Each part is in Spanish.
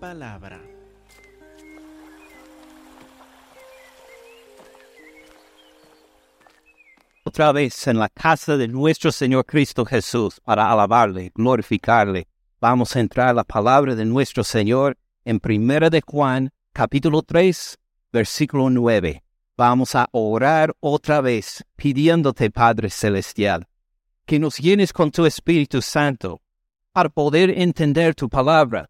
palabra. Otra vez en la casa de nuestro Señor Cristo Jesús para alabarle, glorificarle. Vamos a entrar a la palabra de nuestro Señor en Primera de Juan, capítulo 3, versículo 9. Vamos a orar otra vez pidiéndote, Padre Celestial, que nos llenes con tu Espíritu Santo para poder entender tu palabra,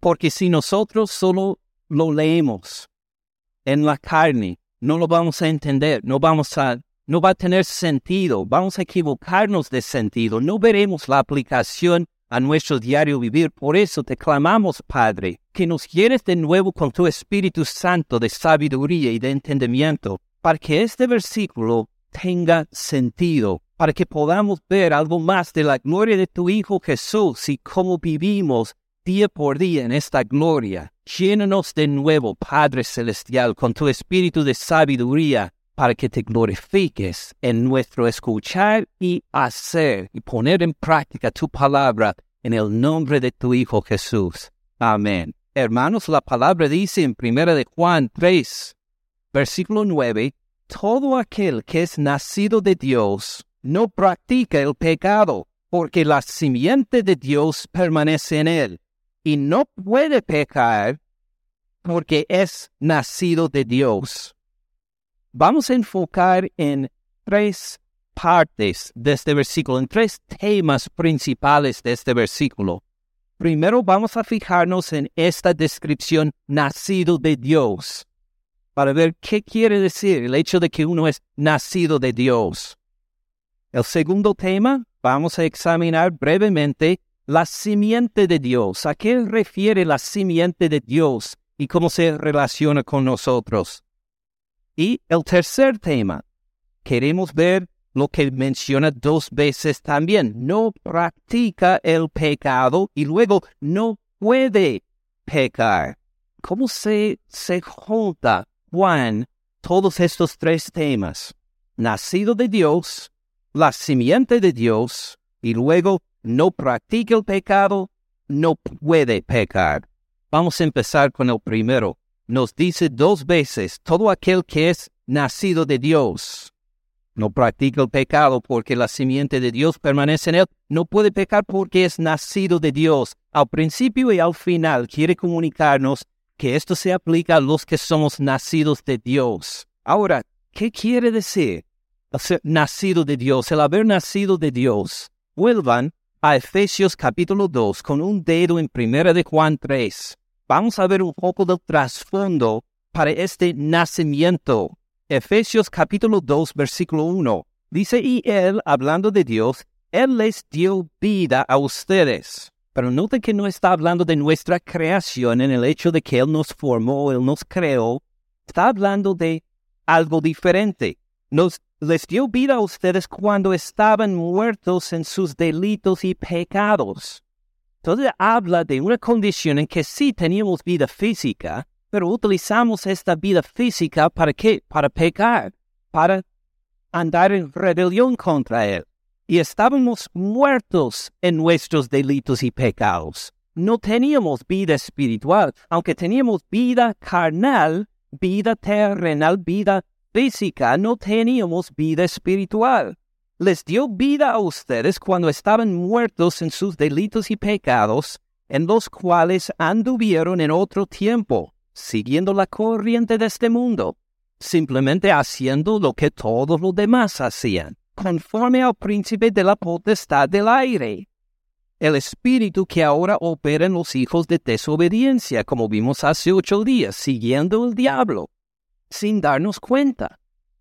porque si nosotros solo lo leemos en la carne, no lo vamos a entender, no vamos a no va a tener sentido, vamos a equivocarnos de sentido, no veremos la aplicación a nuestro diario vivir. Por eso te clamamos, Padre, que nos llenes de nuevo con tu Espíritu Santo de sabiduría y de entendimiento, para que este versículo tenga sentido, para que podamos ver algo más de la gloria de tu Hijo Jesús y cómo vivimos día por día en esta gloria. Llénanos de nuevo, Padre Celestial, con tu Espíritu de sabiduría para que te glorifiques en nuestro escuchar y hacer y poner en práctica tu palabra en el nombre de tu Hijo Jesús. Amén. Hermanos, la palabra dice en 1 de Juan 3, versículo 9, todo aquel que es nacido de Dios no practica el pecado, porque la simiente de Dios permanece en él, y no puede pecar porque es nacido de Dios vamos a enfocar en tres partes de este versículo, en tres temas principales de este versículo. Primero vamos a fijarnos en esta descripción nacido de Dios, para ver qué quiere decir el hecho de que uno es nacido de Dios. El segundo tema, vamos a examinar brevemente la simiente de Dios. ¿A qué refiere la simiente de Dios y cómo se relaciona con nosotros? Y el tercer tema, queremos ver lo que menciona dos veces también. No practica el pecado y luego no puede pecar. ¿Cómo se, se junta Juan todos estos tres temas? Nacido de Dios, la simiente de Dios y luego no practica el pecado, no puede pecar. Vamos a empezar con el primero nos dice dos veces, todo aquel que es nacido de Dios no practica el pecado porque la simiente de Dios permanece en él, no puede pecar porque es nacido de Dios. Al principio y al final quiere comunicarnos que esto se aplica a los que somos nacidos de Dios. Ahora, ¿qué quiere decir ser nacido de Dios, el haber nacido de Dios? Vuelvan a Efesios capítulo 2 con un dedo en primera de Juan 3 vamos a ver un poco del trasfondo para este nacimiento. Efesios capítulo 2, versículo 1. Dice, y Él, hablando de Dios, Él les dio vida a ustedes. Pero note que no está hablando de nuestra creación en el hecho de que Él nos formó, Él nos creó. Está hablando de algo diferente. Nos les dio vida a ustedes cuando estaban muertos en sus delitos y pecados. Entonces habla de una condición en que sí teníamos vida física, pero utilizamos esta vida física para qué? Para pecar, para andar en rebelión contra Él. Y estábamos muertos en nuestros delitos y pecados. No teníamos vida espiritual, aunque teníamos vida carnal, vida terrenal, vida física, no teníamos vida espiritual. Les dio vida a ustedes cuando estaban muertos en sus delitos y pecados, en los cuales anduvieron en otro tiempo, siguiendo la corriente de este mundo, simplemente haciendo lo que todos los demás hacían, conforme al príncipe de la potestad del aire, el espíritu que ahora opera en los hijos de desobediencia, como vimos hace ocho días, siguiendo el diablo, sin darnos cuenta.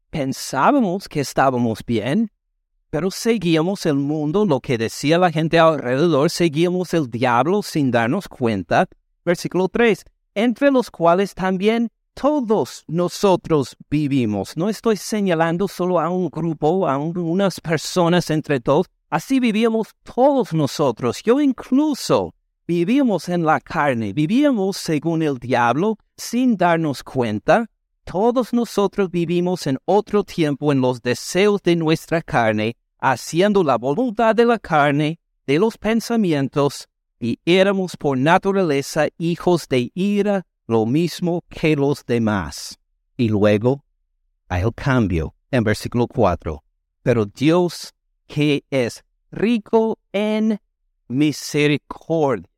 Pensábamos que estábamos bien, pero seguíamos el mundo, lo que decía la gente alrededor, seguíamos el diablo sin darnos cuenta. Versículo 3, entre los cuales también todos nosotros vivimos. No estoy señalando solo a un grupo, a unas personas entre todos. Así vivíamos todos nosotros. Yo incluso vivíamos en la carne, vivíamos según el diablo sin darnos cuenta. Todos nosotros vivimos en otro tiempo en los deseos de nuestra carne, haciendo la voluntad de la carne, de los pensamientos, y éramos por naturaleza hijos de ira, lo mismo que los demás. Y luego hay el cambio en versículo 4. Pero Dios que es rico en misericordia.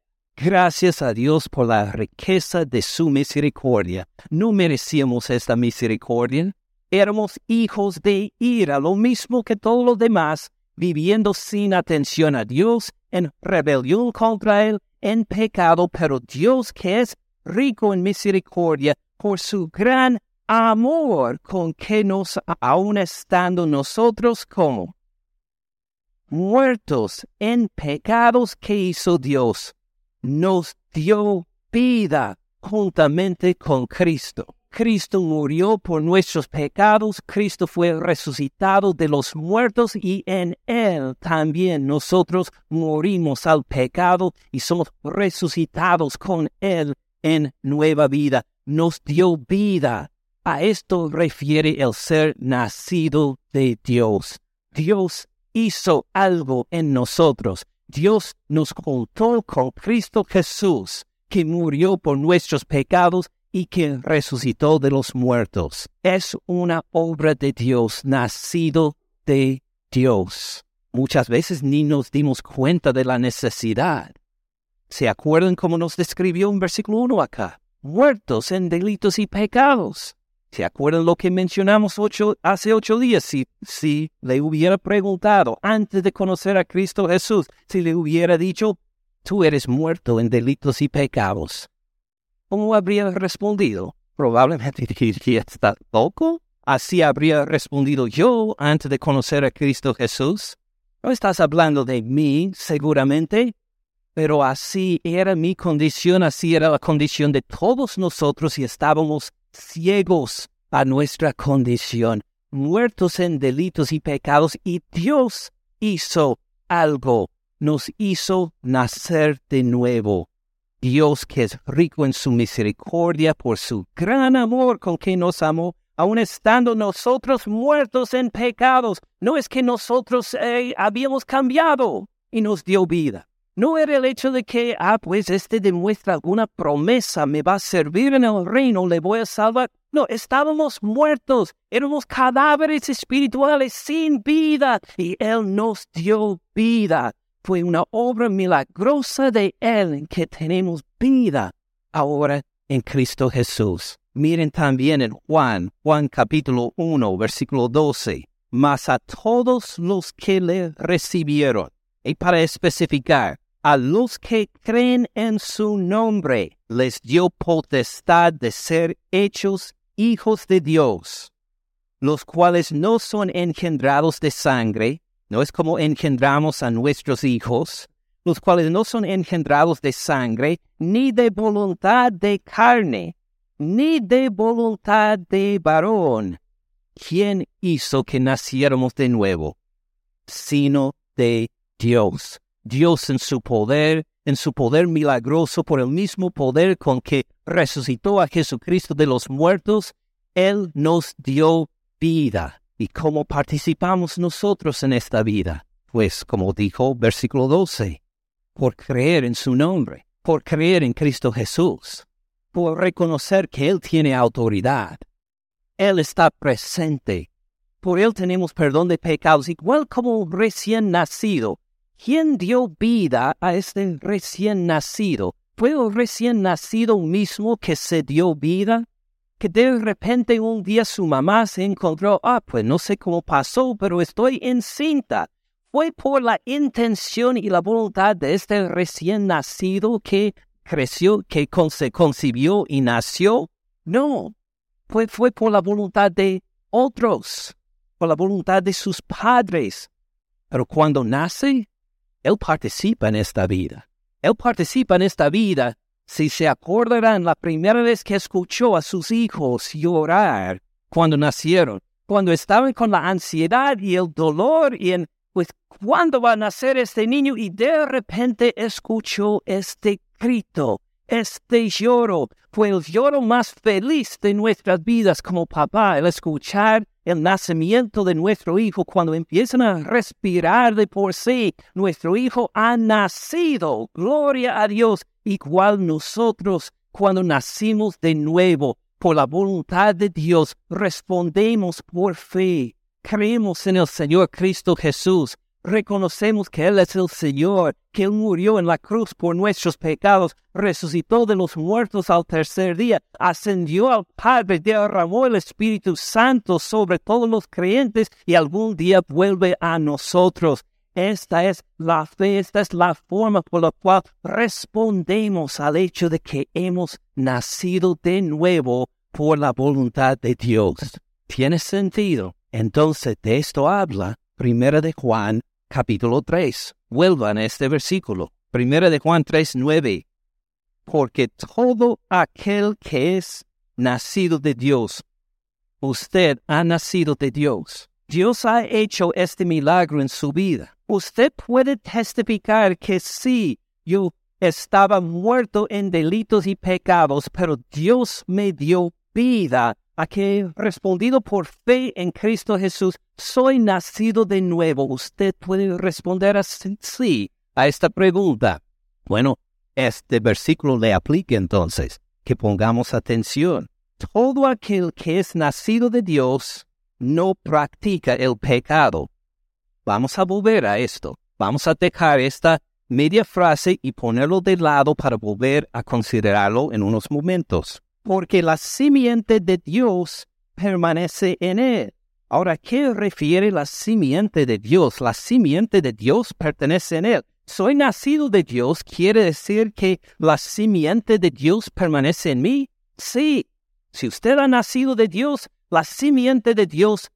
Gracias a Dios por la riqueza de su misericordia. No merecíamos esta misericordia. Éramos hijos de ira, lo mismo que todos los demás, viviendo sin atención a Dios, en rebelión contra Él, en pecado, pero Dios que es rico en misericordia, por su gran amor con que nos, aun estando nosotros como muertos en pecados que hizo Dios, nos dio vida juntamente con Cristo. Cristo murió por nuestros pecados, Cristo fue resucitado de los muertos y en Él también nosotros morimos al pecado y somos resucitados con Él en nueva vida. Nos dio vida. A esto refiere el ser nacido de Dios. Dios hizo algo en nosotros. Dios nos contó con Cristo Jesús, que murió por nuestros pecados y que resucitó de los muertos. Es una obra de Dios, nacido de Dios. Muchas veces ni nos dimos cuenta de la necesidad. ¿Se acuerdan cómo nos describió un versículo 1 acá? Muertos en delitos y pecados. ¿Se acuerdan lo que mencionamos hace ocho días? Si, si le hubiera preguntado antes de conocer a Cristo Jesús, si le hubiera dicho, tú eres muerto en delitos y pecados, ¿cómo habría respondido? Probablemente diría, ¿está loco? Así habría respondido yo antes de conocer a Cristo Jesús. No estás hablando de mí, seguramente, pero así era mi condición, así era la condición de todos nosotros y estábamos ciegos a nuestra condición, muertos en delitos y pecados, y Dios hizo algo, nos hizo nacer de nuevo. Dios que es rico en su misericordia por su gran amor con que nos amó, aun estando nosotros muertos en pecados, no es que nosotros eh, habíamos cambiado y nos dio vida. No era el hecho de que, ah, pues este demuestra alguna promesa, me va a servir en el reino, le voy a salvar. No, estábamos muertos, éramos cadáveres espirituales sin vida y Él nos dio vida. Fue una obra milagrosa de Él en que tenemos vida ahora en Cristo Jesús. Miren también en Juan, Juan capítulo 1, versículo 12. Mas a todos los que le recibieron, y para especificar, a los que creen en su nombre les dio potestad de ser hechos hijos de Dios, los cuales no son engendrados de sangre, no es como engendramos a nuestros hijos, los cuales no son engendrados de sangre, ni de voluntad de carne, ni de voluntad de varón. ¿Quién hizo que naciéramos de nuevo? Sino de Dios. Dios en su poder, en su poder milagroso, por el mismo poder con que resucitó a Jesucristo de los muertos, Él nos dio vida. ¿Y cómo participamos nosotros en esta vida? Pues como dijo versículo 12, por creer en su nombre, por creer en Cristo Jesús, por reconocer que Él tiene autoridad. Él está presente. Por Él tenemos perdón de pecados, igual como recién nacido. ¿Quién dio vida a este recién nacido? ¿Fue el recién nacido mismo que se dio vida? Que de repente un día su mamá se encontró, ah, pues no sé cómo pasó, pero estoy encinta. ¿Fue por la intención y la voluntad de este recién nacido que creció, que se concibió y nació? No, fue, fue por la voluntad de otros, por la voluntad de sus padres. Pero cuando nace, él participa en esta vida. Él participa en esta vida. Si se acordarán la primera vez que escuchó a sus hijos llorar cuando nacieron, cuando estaban con la ansiedad y el dolor y en, pues, ¿cuándo va a nacer este niño? Y de repente escuchó este grito. Este lloro fue el lloro más feliz de nuestras vidas como papá, el escuchar el nacimiento de nuestro hijo cuando empiezan a respirar de por sí. Nuestro hijo ha nacido, gloria a Dios, igual nosotros cuando nacimos de nuevo por la voluntad de Dios, respondemos por fe. Creemos en el Señor Cristo Jesús. Reconocemos que Él es el Señor, que Él murió en la cruz por nuestros pecados, resucitó de los muertos al tercer día, ascendió al Padre, derramó el Espíritu Santo sobre todos los creyentes y algún día vuelve a nosotros. Esta es la fe, esta es la forma por la cual respondemos al hecho de que hemos nacido de nuevo por la voluntad de Dios. ¿Tiene sentido? Entonces de esto habla Primera de Juan capítulo 3. Vuelvan a este versículo. Primera de Juan 3, 9. Porque todo aquel que es nacido de Dios, usted ha nacido de Dios. Dios ha hecho este milagro en su vida. Usted puede testificar que sí, yo estaba muerto en delitos y pecados, pero Dios me dio vida a que respondido por fe en Cristo Jesús, soy nacido de nuevo. Usted puede responder así a esta pregunta. Bueno, este versículo le aplica entonces, que pongamos atención. Todo aquel que es nacido de Dios no practica el pecado. Vamos a volver a esto. Vamos a dejar esta media frase y ponerlo de lado para volver a considerarlo en unos momentos porque la simiente de Dios permanece en él. Ahora, ¿qué refiere la simiente de Dios? La simiente de Dios pertenece en él. Soy nacido de Dios, ¿quiere decir que la simiente de Dios permanece en mí? Sí. Si usted ha nacido de Dios, la simiente de Dios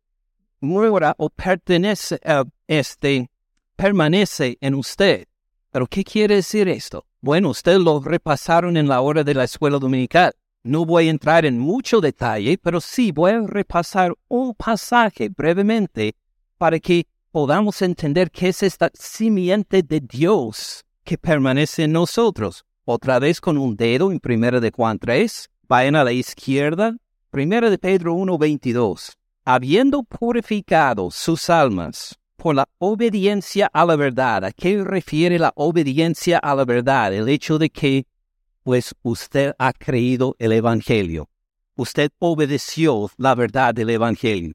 muera o pertenece, uh, este, permanece en usted. ¿Pero qué quiere decir esto? Bueno, usted lo repasaron en la hora de la escuela dominical. No voy a entrar en mucho detalle, pero sí voy a repasar un pasaje brevemente para que podamos entender qué es esta simiente de Dios que permanece en nosotros. Otra vez con un dedo en Primera de Juan 3, vayan a la izquierda, Primera de Pedro 1.22. Habiendo purificado sus almas por la obediencia a la verdad. ¿A qué refiere la obediencia a la verdad? El hecho de que pues usted ha creído el Evangelio. Usted obedeció la verdad del Evangelio.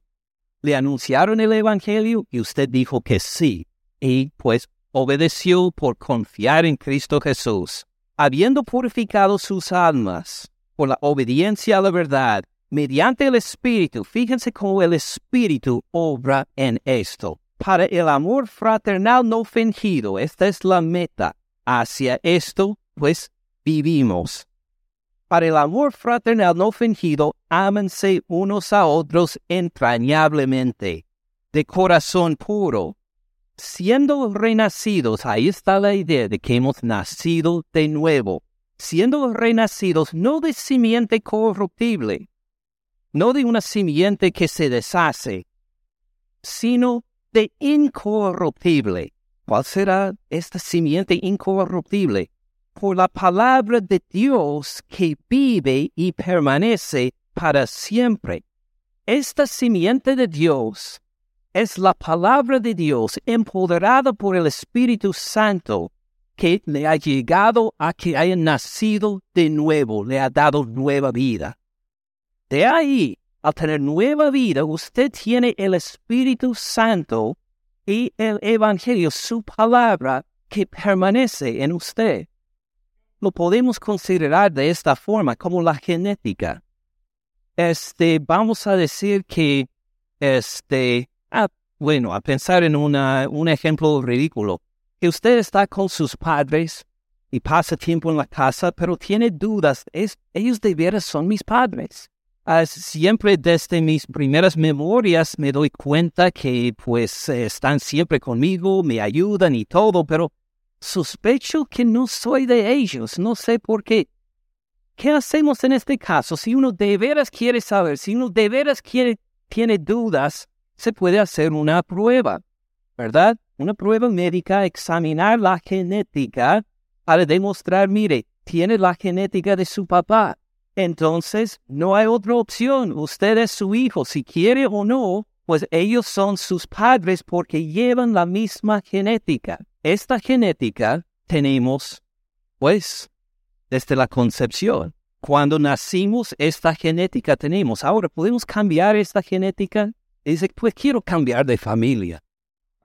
Le anunciaron el Evangelio y usted dijo que sí, y pues obedeció por confiar en Cristo Jesús, habiendo purificado sus almas por la obediencia a la verdad, mediante el Espíritu. Fíjense cómo el Espíritu obra en esto. Para el amor fraternal no fingido, esta es la meta. Hacia esto, pues vivimos. Para el amor fraternal no fingido, ámense unos a otros entrañablemente, de corazón puro, siendo renacidos, ahí está la idea de que hemos nacido de nuevo, siendo renacidos no de simiente corruptible, no de una simiente que se deshace, sino de incorruptible. ¿Cuál será esta simiente incorruptible? Por la palabra de Dios que vive y permanece para siempre. Esta simiente de Dios es la palabra de Dios empoderada por el Espíritu Santo que le ha llegado a que haya nacido de nuevo, le ha dado nueva vida. De ahí, al tener nueva vida, usted tiene el Espíritu Santo y el Evangelio, su palabra, que permanece en usted lo podemos considerar de esta forma, como la genética. Este, vamos a decir que, este, ah, bueno, a pensar en una, un ejemplo ridículo, que usted está con sus padres y pasa tiempo en la casa, pero tiene dudas, es, ellos de veras son mis padres. Ah, siempre desde mis primeras memorias me doy cuenta que pues están siempre conmigo, me ayudan y todo, pero Sospecho que no soy de ellos, no sé por qué. ¿Qué hacemos en este caso? Si uno de veras quiere saber, si uno de veras quiere, tiene dudas, se puede hacer una prueba, ¿verdad? Una prueba médica, examinar la genética para demostrar, mire, tiene la genética de su papá. Entonces, no hay otra opción. Usted es su hijo, si quiere o no, pues ellos son sus padres porque llevan la misma genética. Esta genética tenemos, pues, desde la concepción. Cuando nacimos, esta genética tenemos. Ahora, ¿podemos cambiar esta genética? Dice, pues quiero cambiar de familia.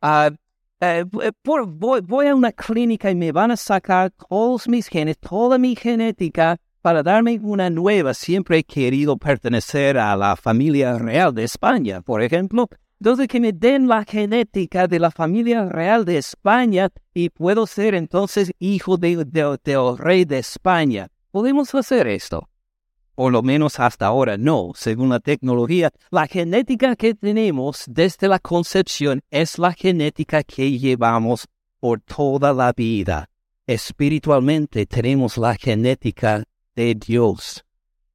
Ah, eh, voy, voy, a una clínica y me van a sacar todos mis genes, toda mi genética para darme una nueva. Siempre he querido pertenecer a la familia real de España, por ejemplo. Entonces que me den la genética de la familia real de España y puedo ser entonces hijo del de, rey de España. ¿Podemos hacer esto? Por lo menos hasta ahora no, según la tecnología. La genética que tenemos desde la concepción es la genética que llevamos por toda la vida. Espiritualmente tenemos la genética de Dios,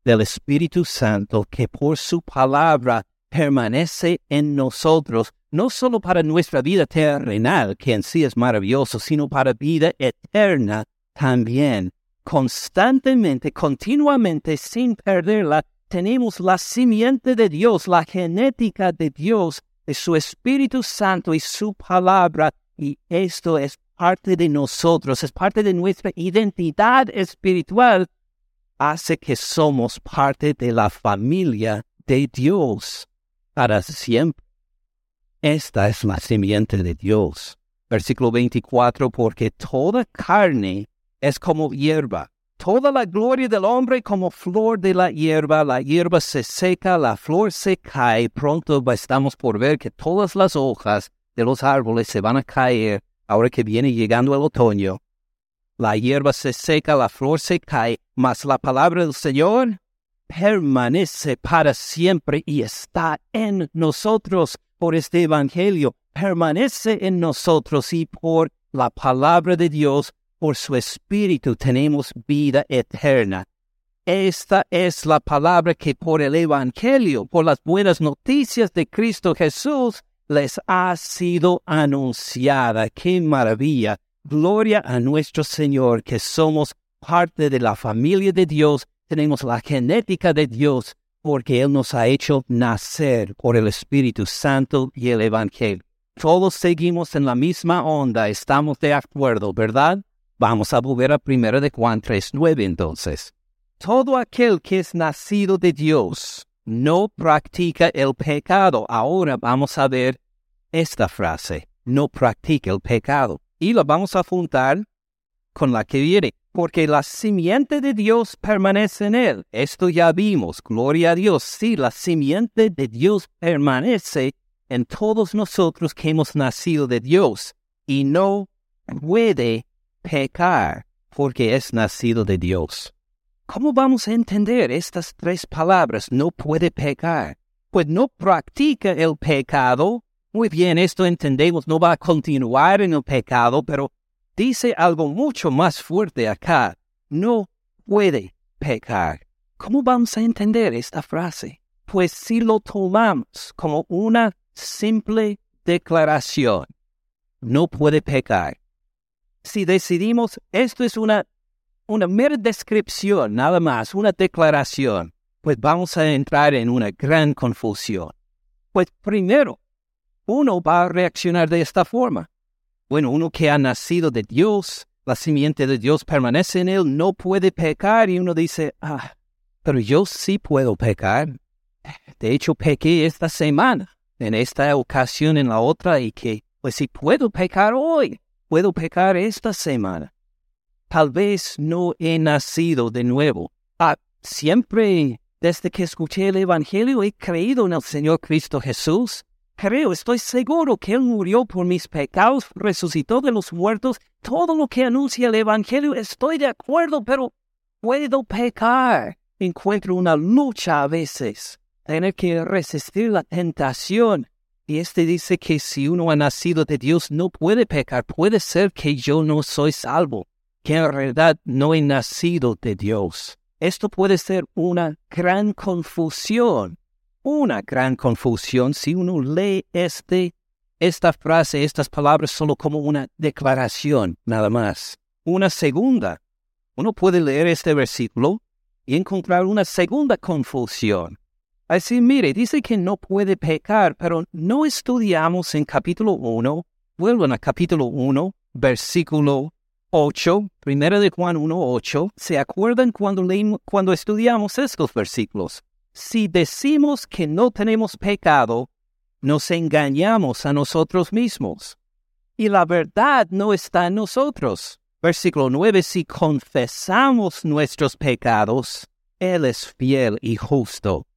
del Espíritu Santo, que por su palabra permanece en nosotros, no solo para nuestra vida terrenal, que en sí es maravilloso, sino para vida eterna también. Constantemente, continuamente, sin perderla, tenemos la simiente de Dios, la genética de Dios, de su Espíritu Santo y su palabra, y esto es parte de nosotros, es parte de nuestra identidad espiritual, hace que somos parte de la familia de Dios para siempre. Esta es la simiente de Dios. Versículo 24, porque toda carne es como hierba, toda la gloria del hombre como flor de la hierba, la hierba se seca, la flor se cae, pronto estamos por ver que todas las hojas de los árboles se van a caer ahora que viene llegando el otoño. La hierba se seca, la flor se cae, mas la palabra del Señor permanece para siempre y está en nosotros por este Evangelio, permanece en nosotros y por la palabra de Dios, por su Espíritu tenemos vida eterna. Esta es la palabra que por el Evangelio, por las buenas noticias de Cristo Jesús, les ha sido anunciada. ¡Qué maravilla! Gloria a nuestro Señor, que somos parte de la familia de Dios tenemos la genética de Dios porque Él nos ha hecho nacer por el Espíritu Santo y el Evangelio. Todos seguimos en la misma onda, estamos de acuerdo, ¿verdad? Vamos a volver a 1 de Juan 3.9 entonces. Todo aquel que es nacido de Dios no practica el pecado. Ahora vamos a ver esta frase, no practica el pecado. Y la vamos a juntar con la que viene porque la simiente de Dios permanece en él. Esto ya vimos, gloria a Dios. Sí, la simiente de Dios permanece en todos nosotros que hemos nacido de Dios y no puede pecar porque es nacido de Dios. ¿Cómo vamos a entender estas tres palabras? No puede pecar. Pues no practica el pecado. Muy bien, esto entendemos, no va a continuar en el pecado, pero dice algo mucho más fuerte acá. No puede pecar. ¿Cómo vamos a entender esta frase? Pues si lo tomamos como una simple declaración, no puede pecar. Si decidimos, esto es una, una mera descripción, nada más, una declaración, pues vamos a entrar en una gran confusión. Pues primero, uno va a reaccionar de esta forma. Bueno, uno que ha nacido de Dios, la simiente de Dios permanece en él, no puede pecar y uno dice, ah, pero yo sí puedo pecar. De hecho, pequé esta semana, en esta ocasión, en la otra, y que, pues si puedo pecar hoy, puedo pecar esta semana. Tal vez no he nacido de nuevo. Ah, siempre, desde que escuché el Evangelio, he creído en el Señor Cristo Jesús creo, estoy seguro que Él murió por mis pecados, resucitó de los muertos, todo lo que anuncia el Evangelio, estoy de acuerdo, pero puedo pecar. Encuentro una lucha a veces, tener que resistir la tentación. Y este dice que si uno ha nacido de Dios no puede pecar, puede ser que yo no soy salvo, que en realidad no he nacido de Dios. Esto puede ser una gran confusión una gran confusión si uno lee este, esta frase, estas palabras solo como una declaración, nada más. Una segunda, uno puede leer este versículo y encontrar una segunda confusión. Así, mire, dice que no puede pecar, pero no estudiamos en capítulo 1, vuelvan a capítulo 1, versículo 8, primero de Juan 1, 8. ¿Se acuerdan cuando, leímos, cuando estudiamos estos versículos? Si decimos que no tenemos pecado, nos engañamos a nosotros mismos. Y la verdad no está en nosotros. Versículo 9, si confesamos nuestros pecados, Él es fiel y justo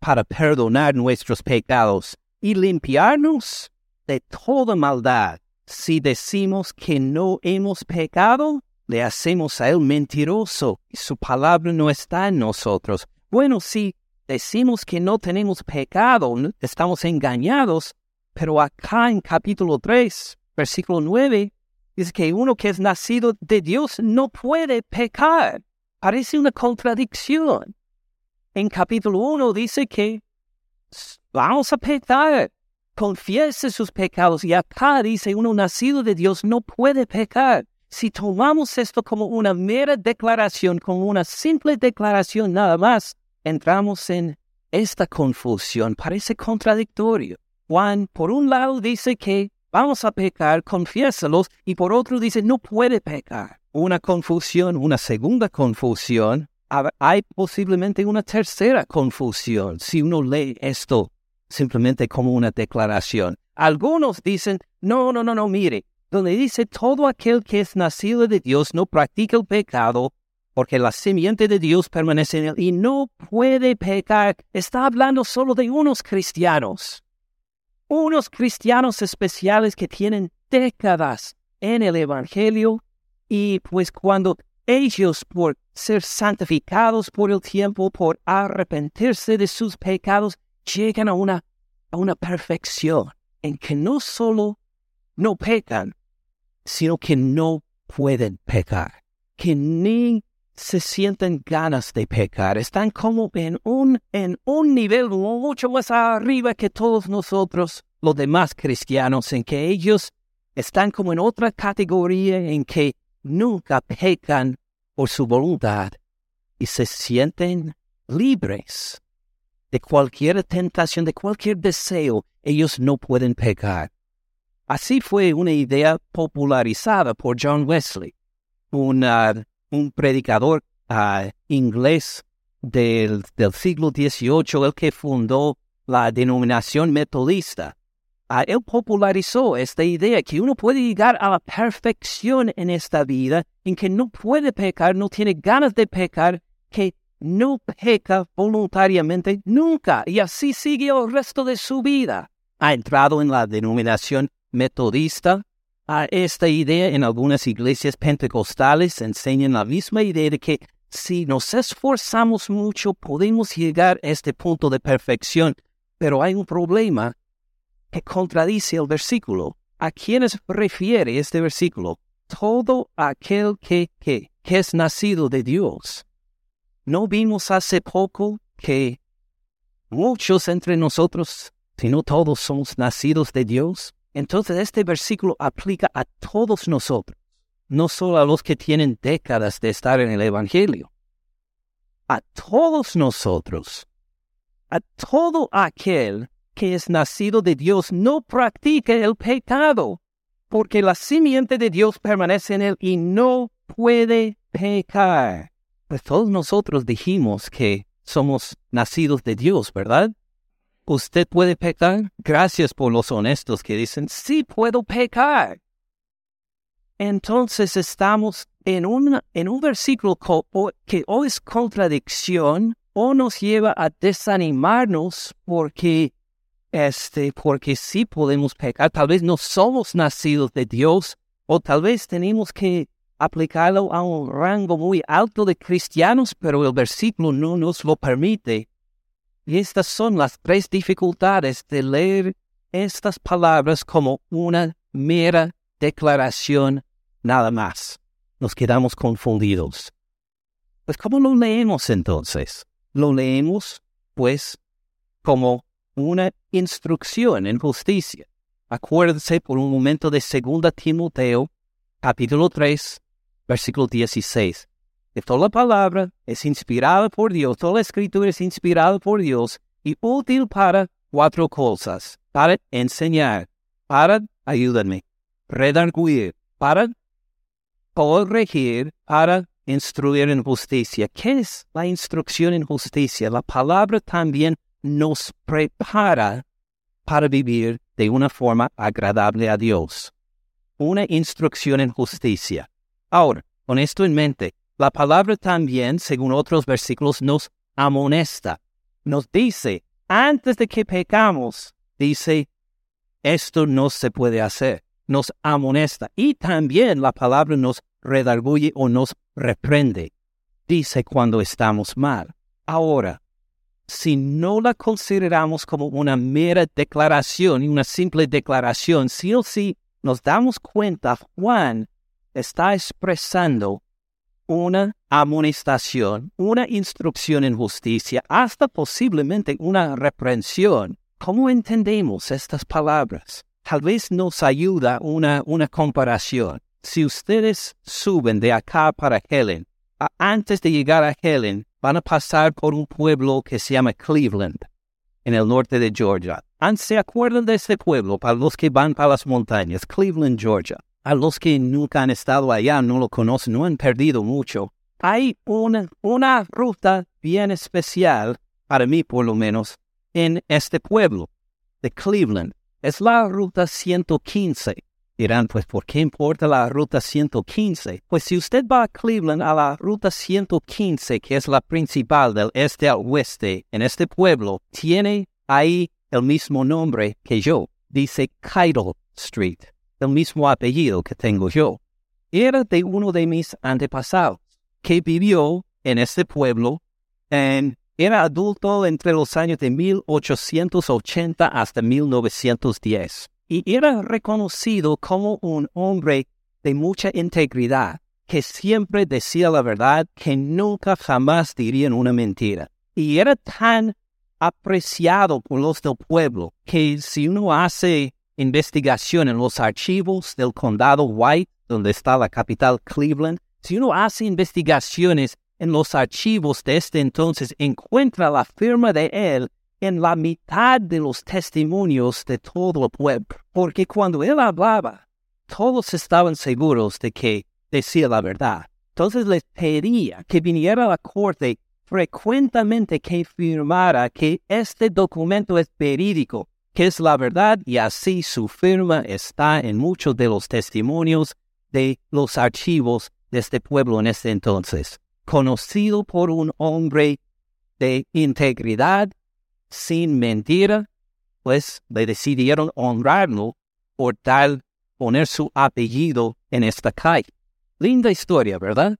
para perdonar nuestros pecados y limpiarnos de toda maldad. Si decimos que no hemos pecado, le hacemos a Él mentiroso y su palabra no está en nosotros. Bueno, si decimos que no tenemos pecado, estamos engañados, pero acá en capítulo 3, versículo 9, dice que uno que es nacido de Dios no puede pecar. Parece una contradicción. En capítulo 1 dice que vamos a pecar, confiese sus pecados. Y acá dice uno nacido de Dios no puede pecar. Si tomamos esto como una mera declaración, como una simple declaración nada más, entramos en esta confusión. Parece contradictorio. Juan, por un lado, dice que vamos a pecar, confiésalos, y por otro dice no puede pecar. Una confusión, una segunda confusión. Hay posiblemente una tercera confusión si uno lee esto simplemente como una declaración. Algunos dicen, no, no, no, no, mire, donde dice todo aquel que es nacido de Dios no practica el pecado, porque la simiente de Dios permanece en él y no puede pecar. Está hablando solo de unos cristianos, unos cristianos especiales que tienen décadas en el Evangelio y pues cuando ellos por ser santificados por el tiempo, por arrepentirse de sus pecados, llegan a una, a una perfección en que no solo no pecan, sino que no pueden pecar, que ni se sienten ganas de pecar, están como en un, en un nivel mucho más arriba que todos nosotros, los demás cristianos, en que ellos están como en otra categoría en que nunca pecan por su voluntad y se sienten libres de cualquier tentación, de cualquier deseo, ellos no pueden pecar. Así fue una idea popularizada por John Wesley, un un predicador uh, inglés del, del, siglo XVIII, el que fundó la denominación metodista. Uh, él popularizó esta idea que uno puede llegar a la perfección en esta vida, en que no puede pecar, no tiene ganas de pecar, que no peca voluntariamente nunca, y así sigue el resto de su vida. Ha entrado en la denominación metodista, a esta idea en algunas iglesias pentecostales enseñan la misma idea de que si nos esforzamos mucho podemos llegar a este punto de perfección, pero hay un problema que contradice el versículo. ¿A quiénes refiere este versículo? Todo aquel que, que, que es nacido de Dios. ¿No vimos hace poco que muchos entre nosotros, si no todos somos nacidos de Dios? Entonces este versículo aplica a todos nosotros, no solo a los que tienen décadas de estar en el Evangelio. A todos nosotros, a todo aquel que es nacido de Dios, no practique el pecado, porque la simiente de Dios permanece en él y no puede pecar. Pues todos nosotros dijimos que somos nacidos de Dios, ¿verdad? ¿Usted puede pecar? Gracias por los honestos que dicen, sí puedo pecar. Entonces estamos en, en un versículo que o es contradicción o nos lleva a desanimarnos porque, este, porque sí podemos pecar. Tal vez no somos nacidos de Dios o tal vez tenemos que aplicarlo a un rango muy alto de cristianos, pero el versículo no nos lo permite. Y estas son las tres dificultades de leer estas palabras como una mera declaración nada más. Nos quedamos confundidos. Pues ¿cómo lo leemos entonces? Lo leemos, pues, como una instrucción en justicia. Acuérdense por un momento de 2 Timoteo, capítulo 3, versículo 16. Toda la palabra es inspirada por Dios, toda la escritura es inspirada por Dios y útil para cuatro cosas, para enseñar, para, ayúdame, redarguir, para corregir, para instruir en justicia. ¿Qué es la instrucción en justicia? La palabra también nos prepara para vivir de una forma agradable a Dios. Una instrucción en justicia. Ahora, con esto en mente, la palabra también, según otros versículos, nos amonesta. Nos dice, antes de que pecamos, dice, esto no se puede hacer. Nos amonesta. Y también la palabra nos redarguye o nos reprende. Dice cuando estamos mal. Ahora, si no la consideramos como una mera declaración y una simple declaración, sí o sí nos damos cuenta, Juan está expresando una amonestación, una instrucción en justicia, hasta posiblemente una reprensión. ¿Cómo entendemos estas palabras? Tal vez nos ayuda una, una comparación. Si ustedes suben de acá para Helen, antes de llegar a Helen, van a pasar por un pueblo que se llama Cleveland, en el norte de Georgia. ¿Se acuerdan de ese pueblo para los que van para las montañas? Cleveland, Georgia. A los que nunca han estado allá, no lo conocen, no han perdido mucho. Hay una, una ruta bien especial, para mí por lo menos, en este pueblo de Cleveland. Es la ruta 115. Dirán, pues, ¿por qué importa la ruta 115? Pues si usted va a Cleveland a la ruta 115, que es la principal del este al oeste, en este pueblo, tiene ahí el mismo nombre que yo. Dice Keidel Street el mismo apellido que tengo yo. Era de uno de mis antepasados, que vivió en este pueblo, en, era adulto entre los años de 1880 hasta 1910, y era reconocido como un hombre de mucha integridad, que siempre decía la verdad, que nunca jamás diría una mentira. Y era tan apreciado por los del pueblo que si uno hace investigación en los archivos del condado White, donde está la capital Cleveland, si uno hace investigaciones en los archivos de este entonces, encuentra la firma de él en la mitad de los testimonios de todo el pueblo, porque cuando él hablaba, todos estaban seguros de que decía la verdad. Entonces les pedía que viniera a la corte frecuentemente que firmara que este documento es verídico, que es la verdad y así su firma está en muchos de los testimonios de los archivos de este pueblo en este entonces. Conocido por un hombre de integridad, sin mentira, pues le decidieron honrarlo por tal poner su apellido en esta calle. Linda historia, ¿verdad?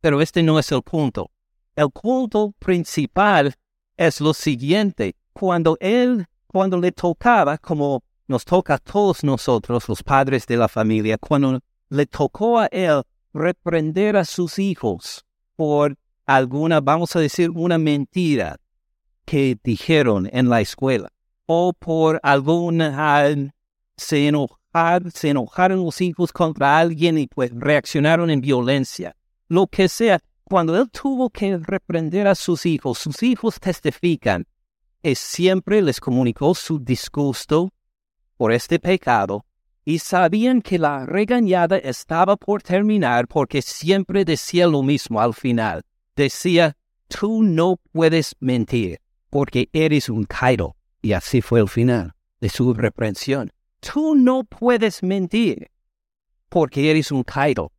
Pero este no es el punto. El punto principal es lo siguiente. Cuando él cuando le tocaba, como nos toca a todos nosotros, los padres de la familia, cuando le tocó a él reprender a sus hijos por alguna, vamos a decir, una mentira que dijeron en la escuela, o por alguna, se, enojar, se enojaron los hijos contra alguien y pues reaccionaron en violencia, lo que sea. Cuando él tuvo que reprender a sus hijos, sus hijos testifican y siempre les comunicó su disgusto por este pecado y sabían que la regañada estaba por terminar porque siempre decía lo mismo al final. Decía, tú no puedes mentir porque eres un cairo. Y así fue el final de su reprensión. Tú no puedes mentir porque eres un cairo.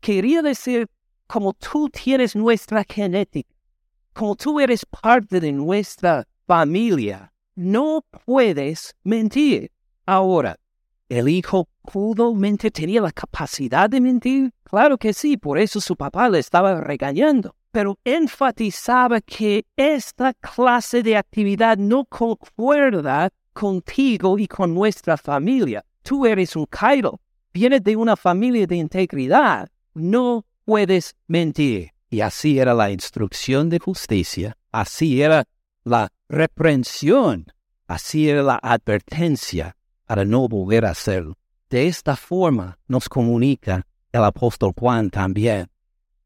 Quería decir, como tú tienes nuestra genética, como tú eres parte de nuestra familia. No puedes mentir. Ahora, ¿el hijo pudo mentir? ¿Tenía la capacidad de mentir? Claro que sí, por eso su papá le estaba regañando. Pero enfatizaba que esta clase de actividad no concuerda contigo y con nuestra familia. Tú eres un Cairo, vienes de una familia de integridad. No puedes mentir. Y así era la instrucción de justicia, así era la reprensión. Así era la advertencia para no volver a hacerlo. De esta forma nos comunica el apóstol Juan también.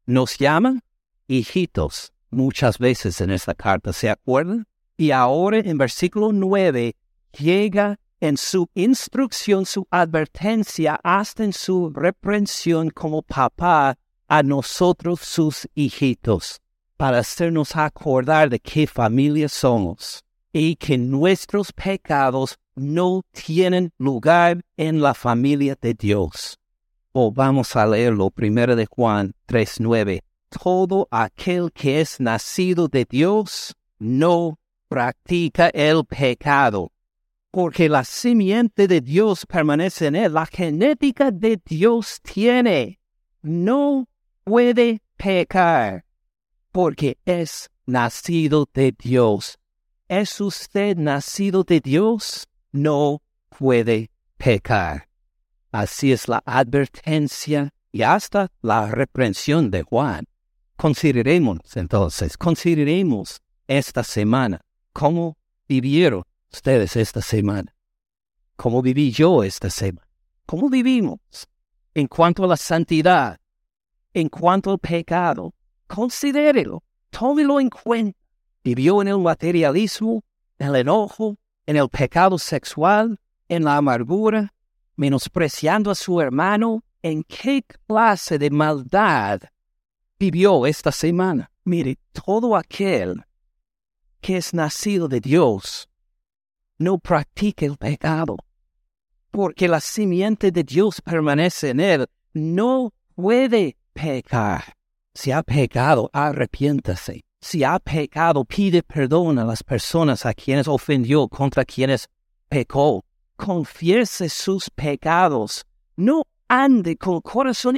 Nos llaman hijitos muchas veces en esta carta, ¿se acuerdan? Y ahora en versículo 9 llega en su instrucción, su advertencia, hasta en su reprensión como papá a nosotros sus hijitos, para hacernos acordar de qué familia somos y que nuestros pecados no tienen lugar en la familia de Dios. O vamos a leerlo primero de Juan 3.9. Todo aquel que es nacido de Dios no practica el pecado, porque la simiente de Dios permanece en él, la genética de Dios tiene. No puede pecar, porque es nacido de Dios. ¿Es usted nacido de Dios? No puede pecar. Así es la advertencia y hasta la reprensión de Juan. Consideremos entonces, consideremos esta semana, cómo vivieron ustedes esta semana, cómo viví yo esta semana, cómo vivimos en cuanto a la santidad, en cuanto al pecado. Considérelo, tómelo en cuenta vivió en el materialismo, en el enojo, en el pecado sexual, en la amargura, menospreciando a su hermano, ¿en qué clase de maldad vivió esta semana? Mire, todo aquel que es nacido de Dios no practica el pecado, porque la simiente de Dios permanece en él, no puede pecar. Si ha pecado, arrepiéntase si ha pecado, pide perdón a las personas a quienes ofendió, contra quienes pecó. Confiese sus pecados. No ande con corazón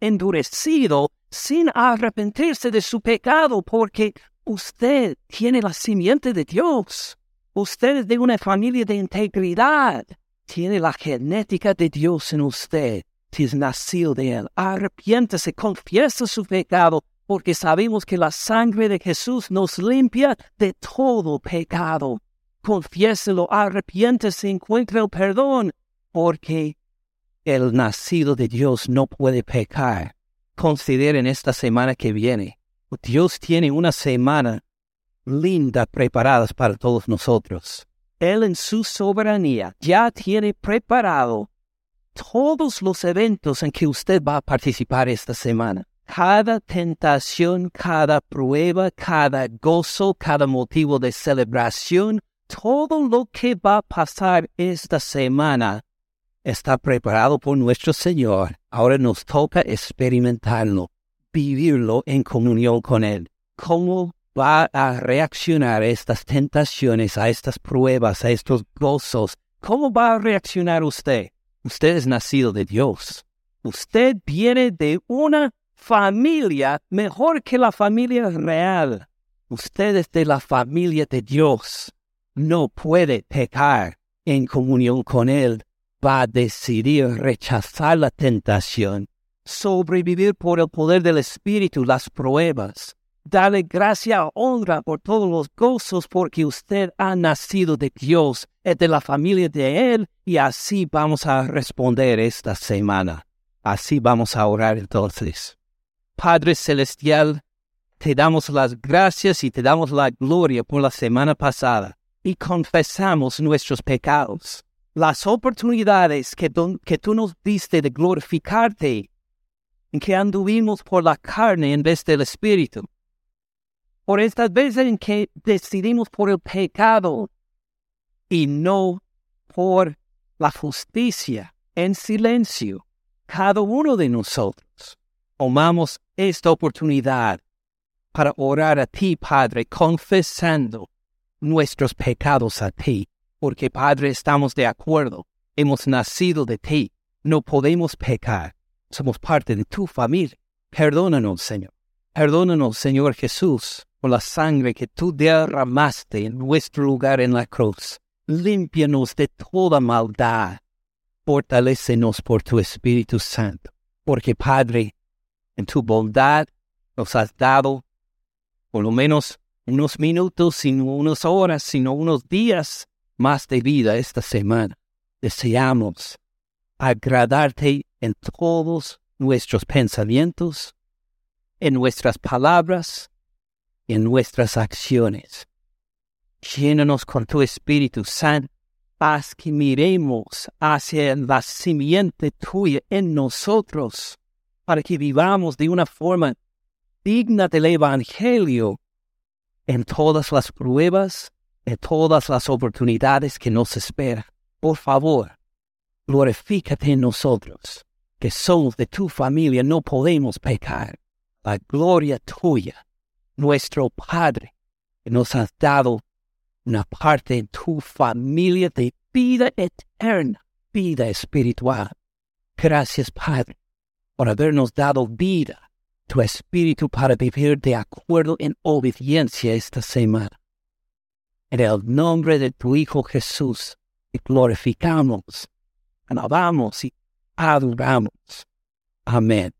endurecido sin arrepentirse de su pecado, porque usted tiene la simiente de Dios. Usted es de una familia de integridad. Tiene la genética de Dios en usted. Es nacido de él. Arrepiéntese, confiese su pecado porque sabemos que la sangre de Jesús nos limpia de todo pecado. Confiéselo, arrepiéntese, encuentre el perdón, porque el nacido de Dios no puede pecar. Consideren esta semana que viene. Dios tiene una semana linda preparada para todos nosotros. Él en su soberanía ya tiene preparado todos los eventos en que usted va a participar esta semana cada tentación, cada prueba, cada gozo, cada motivo de celebración, todo lo que va a pasar esta semana está preparado por nuestro Señor. Ahora nos toca experimentarlo, vivirlo en comunión con Él. ¿Cómo va a reaccionar a estas tentaciones, a estas pruebas, a estos gozos? ¿Cómo va a reaccionar usted? Usted es nacido de Dios. Usted viene de una familia mejor que la familia real. Ustedes de la familia de Dios. No puede pecar en comunión con Él. Va a decidir rechazar la tentación, sobrevivir por el poder del Espíritu las pruebas, darle gracia, honra por todos los gozos porque usted ha nacido de Dios, es de la familia de Él y así vamos a responder esta semana. Así vamos a orar entonces. Padre Celestial, te damos las gracias y te damos la gloria por la semana pasada y confesamos nuestros pecados, las oportunidades que, que tú nos diste de glorificarte, en que anduvimos por la carne en vez del Espíritu, por estas veces en que decidimos por el pecado y no por la justicia en silencio, cada uno de nosotros tomamos esta oportunidad para orar a ti, Padre, confesando nuestros pecados a ti, porque, Padre, estamos de acuerdo, hemos nacido de ti, no podemos pecar, somos parte de tu familia. Perdónanos, Señor. Perdónanos, Señor Jesús, por la sangre que tú derramaste en nuestro lugar en la cruz. Límpianos de toda maldad. Fortalécenos por tu Espíritu Santo, porque, Padre, en tu bondad nos has dado por lo menos unos minutos, sino unas horas, sino unos días más de vida esta semana. Deseamos agradarte en todos nuestros pensamientos, en nuestras palabras en nuestras acciones. Llénanos con tu Espíritu Santo, haz que miremos hacia la simiente tuya en nosotros, para que vivamos de una forma digna del Evangelio en todas las pruebas, en todas las oportunidades que nos esperan. Por favor, glorifícate en nosotros, que somos de tu familia, no podemos pecar. La gloria tuya, nuestro Padre, que nos has dado una parte en tu familia de vida eterna, vida espiritual. Gracias, Padre, por habernos dado vida, tu espíritu para vivir de acuerdo en obediencia esta semana. En el nombre de tu Hijo Jesús, te glorificamos, alabamos y adoramos. Amén.